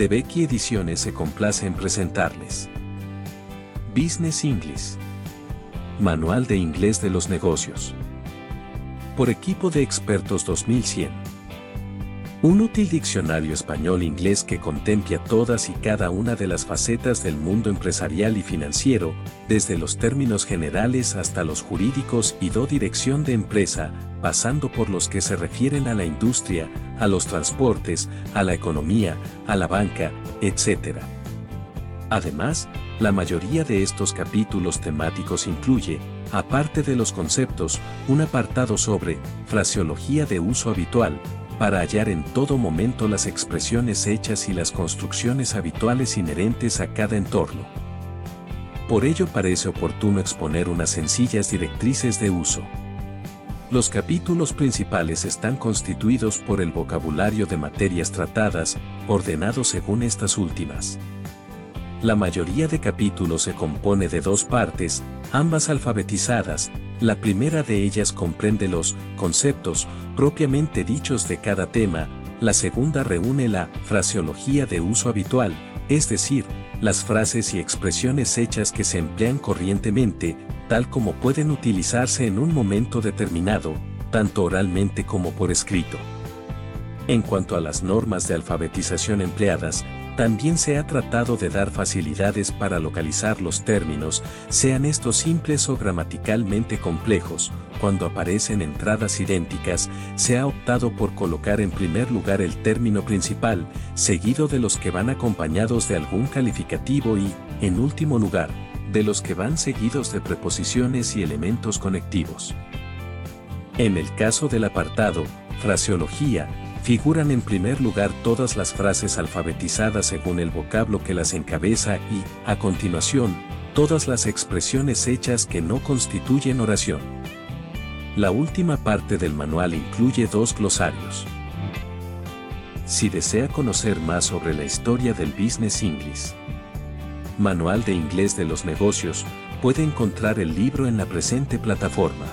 de Becky Ediciones se complace en presentarles. Business English. Manual de Inglés de los Negocios. Por equipo de expertos 2100. Un útil diccionario español-inglés que contempla todas y cada una de las facetas del mundo empresarial y financiero, desde los términos generales hasta los jurídicos y do dirección de empresa, pasando por los que se refieren a la industria, a los transportes, a la economía, a la banca, etc. Además, la mayoría de estos capítulos temáticos incluye, aparte de los conceptos, un apartado sobre fraseología de uso habitual, para hallar en todo momento las expresiones hechas y las construcciones habituales inherentes a cada entorno. Por ello parece oportuno exponer unas sencillas directrices de uso. Los capítulos principales están constituidos por el vocabulario de materias tratadas, ordenado según estas últimas. La mayoría de capítulos se compone de dos partes, ambas alfabetizadas, la primera de ellas comprende los conceptos propiamente dichos de cada tema, la segunda reúne la fraseología de uso habitual, es decir, las frases y expresiones hechas que se emplean corrientemente, tal como pueden utilizarse en un momento determinado, tanto oralmente como por escrito. En cuanto a las normas de alfabetización empleadas, también se ha tratado de dar facilidades para localizar los términos, sean estos simples o gramaticalmente complejos. Cuando aparecen entradas idénticas, se ha optado por colocar en primer lugar el término principal, seguido de los que van acompañados de algún calificativo y, en último lugar, de los que van seguidos de preposiciones y elementos conectivos. En el caso del apartado, fraseología, figuran en primer lugar todas las frases alfabetizadas según el vocablo que las encabeza y, a continuación, todas las expresiones hechas que no constituyen oración. La última parte del manual incluye dos glosarios. Si desea conocer más sobre la historia del Business English, Manual de Inglés de los Negocios, puede encontrar el libro en la presente plataforma.